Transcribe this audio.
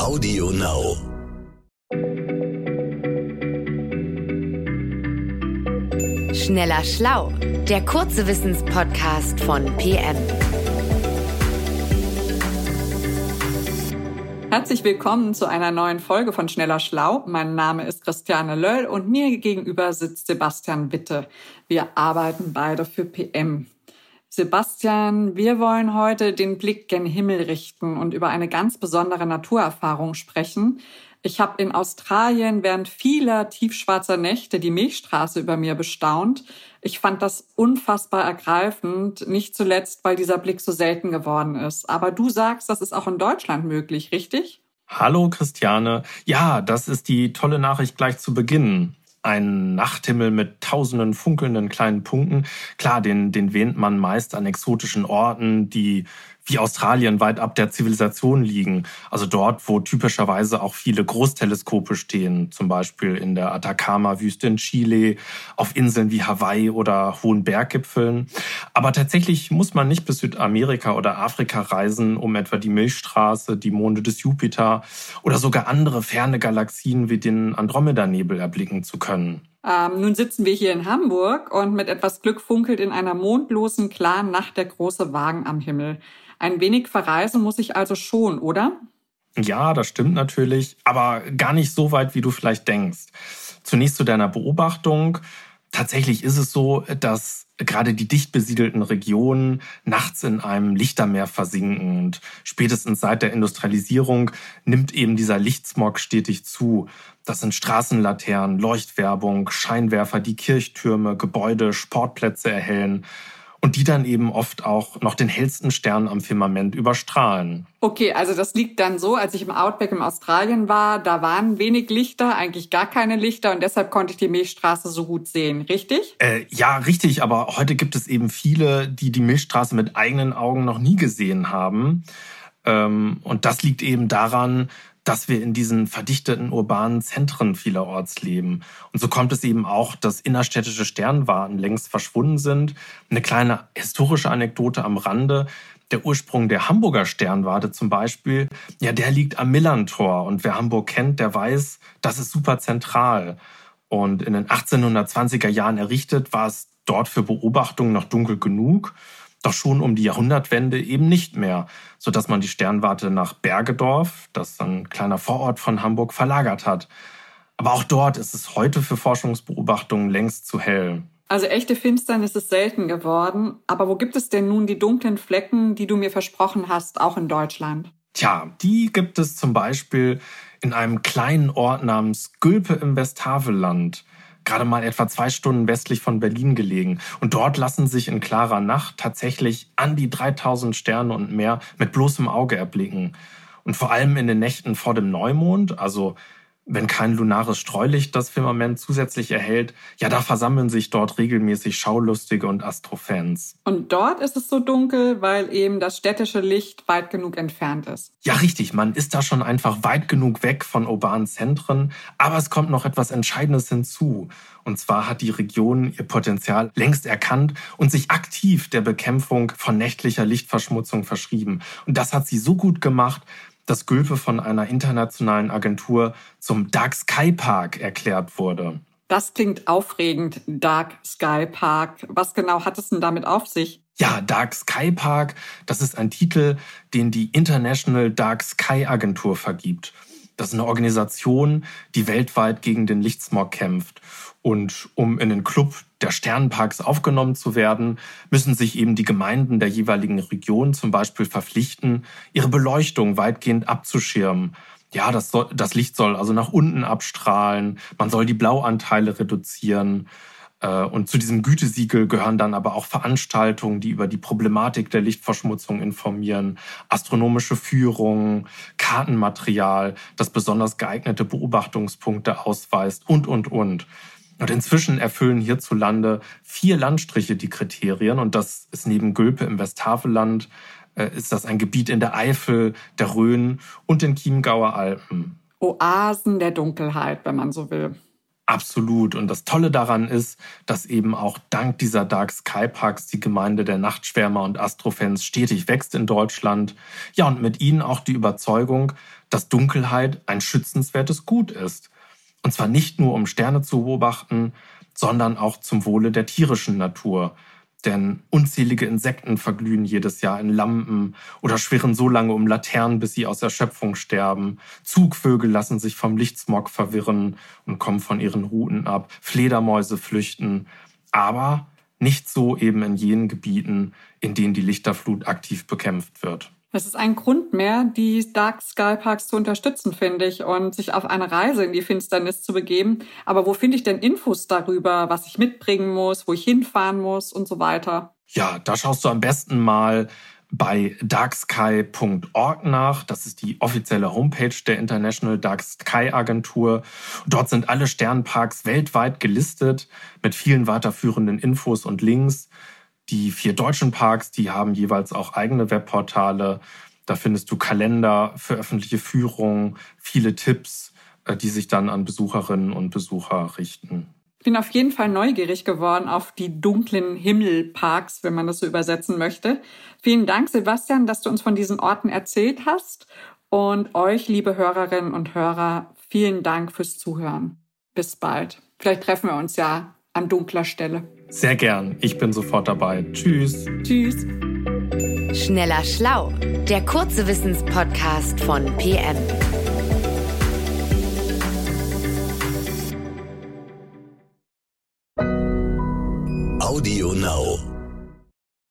Audio Now. Schneller Schlau, der kurze Wissenspodcast von PM. Herzlich willkommen zu einer neuen Folge von Schneller Schlau. Mein Name ist Christiane Löll und mir gegenüber sitzt Sebastian Witte. Wir arbeiten beide für PM. Sebastian, wir wollen heute den Blick gen Himmel richten und über eine ganz besondere Naturerfahrung sprechen. Ich habe in Australien während vieler tiefschwarzer Nächte die Milchstraße über mir bestaunt. Ich fand das unfassbar ergreifend, nicht zuletzt, weil dieser Blick so selten geworden ist. Aber du sagst, das ist auch in Deutschland möglich, richtig? Hallo Christiane. Ja, das ist die tolle Nachricht gleich zu Beginn ein Nachthimmel mit tausenden funkelnden kleinen Punkten. Klar, den, den wähnt man meist an exotischen Orten, die wie Australien weit ab der Zivilisation liegen. Also dort, wo typischerweise auch viele Großteleskope stehen, zum Beispiel in der Atacama-Wüste in Chile, auf Inseln wie Hawaii oder hohen Berggipfeln. Aber tatsächlich muss man nicht bis Südamerika oder Afrika reisen, um etwa die Milchstraße, die Monde des Jupiter oder sogar andere ferne Galaxien wie den Andromeda-Nebel erblicken zu können. Ähm, nun sitzen wir hier in Hamburg und mit etwas Glück funkelt in einer mondlosen, klaren Nacht der große Wagen am Himmel. Ein wenig verreisen muss ich also schon, oder? Ja, das stimmt natürlich, aber gar nicht so weit, wie du vielleicht denkst. Zunächst zu deiner Beobachtung. Tatsächlich ist es so, dass gerade die dicht besiedelten Regionen nachts in einem Lichtermeer versinken und spätestens seit der Industrialisierung nimmt eben dieser Lichtsmog stetig zu. Das sind Straßenlaternen, Leuchtwerbung, Scheinwerfer, die Kirchtürme, Gebäude, Sportplätze erhellen und die dann eben oft auch noch den hellsten Stern am Firmament überstrahlen. Okay, also das liegt dann so, als ich im Outback in Australien war, da waren wenig Lichter, eigentlich gar keine Lichter und deshalb konnte ich die Milchstraße so gut sehen, richtig? Äh, ja, richtig, aber heute gibt es eben viele, die die Milchstraße mit eigenen Augen noch nie gesehen haben. Ähm, und das liegt eben daran, dass wir in diesen verdichteten urbanen Zentren vielerorts leben. Und so kommt es eben auch, dass innerstädtische Sternwarten längst verschwunden sind. Eine kleine historische Anekdote am Rande. Der Ursprung der Hamburger Sternwarte zum Beispiel, ja, der liegt am Millantor. Und wer Hamburg kennt, der weiß, das ist super zentral. Und in den 1820er Jahren errichtet, war es dort für Beobachtungen noch dunkel genug doch schon um die Jahrhundertwende eben nicht mehr, so dass man die Sternwarte nach Bergedorf, das ein kleiner Vorort von Hamburg, verlagert hat. Aber auch dort ist es heute für Forschungsbeobachtungen längst zu hell. Also echte Finsternis ist selten geworden. Aber wo gibt es denn nun die dunklen Flecken, die du mir versprochen hast, auch in Deutschland? Tja, die gibt es zum Beispiel in einem kleinen Ort namens Gülpe im Westhaveland gerade mal etwa zwei Stunden westlich von Berlin gelegen. Und dort lassen sich in klarer Nacht tatsächlich an die 3000 Sterne und mehr mit bloßem Auge erblicken. Und vor allem in den Nächten vor dem Neumond, also wenn kein lunares Streulicht das Firmament zusätzlich erhält, ja, da versammeln sich dort regelmäßig Schaulustige und Astrofans. Und dort ist es so dunkel, weil eben das städtische Licht weit genug entfernt ist. Ja, richtig. Man ist da schon einfach weit genug weg von urbanen Zentren. Aber es kommt noch etwas Entscheidendes hinzu. Und zwar hat die Region ihr Potenzial längst erkannt und sich aktiv der Bekämpfung von nächtlicher Lichtverschmutzung verschrieben. Und das hat sie so gut gemacht, dass Gülpe von einer internationalen Agentur zum Dark Sky Park erklärt wurde. Das klingt aufregend, Dark Sky Park. Was genau hat es denn damit auf sich? Ja, Dark Sky Park, das ist ein Titel, den die International Dark Sky Agentur vergibt. Das ist eine Organisation, die weltweit gegen den Lichtsmog kämpft. Und um in den Club der Sternenparks aufgenommen zu werden, müssen sich eben die Gemeinden der jeweiligen Region zum Beispiel verpflichten, ihre Beleuchtung weitgehend abzuschirmen. Ja, das, soll, das Licht soll also nach unten abstrahlen, man soll die Blauanteile reduzieren. Äh, und zu diesem Gütesiegel gehören dann aber auch Veranstaltungen, die über die Problematik der Lichtverschmutzung informieren, astronomische Führungen, Kartenmaterial, das besonders geeignete Beobachtungspunkte ausweist und, und, und. Und inzwischen erfüllen hierzulande vier Landstriche die Kriterien. Und das ist neben Gülpe im Westhaveland, äh, ist das ein Gebiet in der Eifel, der Rhön und den Chiemgauer Alpen. Oasen der Dunkelheit, wenn man so will. Absolut. Und das Tolle daran ist, dass eben auch dank dieser Dark Sky Parks die Gemeinde der Nachtschwärmer und Astrofans stetig wächst in Deutschland. Ja, und mit ihnen auch die Überzeugung, dass Dunkelheit ein schützenswertes Gut ist. Und zwar nicht nur, um Sterne zu beobachten, sondern auch zum Wohle der tierischen Natur. Denn unzählige Insekten verglühen jedes Jahr in Lampen oder schwirren so lange um Laternen, bis sie aus Erschöpfung sterben. Zugvögel lassen sich vom Lichtsmog verwirren und kommen von ihren Routen ab. Fledermäuse flüchten. Aber nicht so eben in jenen Gebieten, in denen die Lichterflut aktiv bekämpft wird. Das ist ein Grund mehr, die Dark Sky Parks zu unterstützen, finde ich, und sich auf eine Reise in die Finsternis zu begeben. Aber wo finde ich denn Infos darüber, was ich mitbringen muss, wo ich hinfahren muss und so weiter? Ja, da schaust du am besten mal bei darksky.org nach. Das ist die offizielle Homepage der International Dark Sky Agentur. Dort sind alle Sternparks weltweit gelistet mit vielen weiterführenden Infos und Links. Die vier deutschen Parks, die haben jeweils auch eigene Webportale. Da findest du Kalender für öffentliche Führungen, viele Tipps, äh, die sich dann an Besucherinnen und Besucher richten. Ich bin auf jeden Fall neugierig geworden auf die dunklen Himmelparks, wenn man das so übersetzen möchte. Vielen Dank, Sebastian, dass du uns von diesen Orten erzählt hast. Und euch, liebe Hörerinnen und Hörer, vielen Dank fürs Zuhören. Bis bald. Vielleicht treffen wir uns ja an dunkler Stelle. Sehr gern. Ich bin sofort dabei. Tschüss. Tschüss. Schneller Schlau, der kurze Wissenspodcast von PM.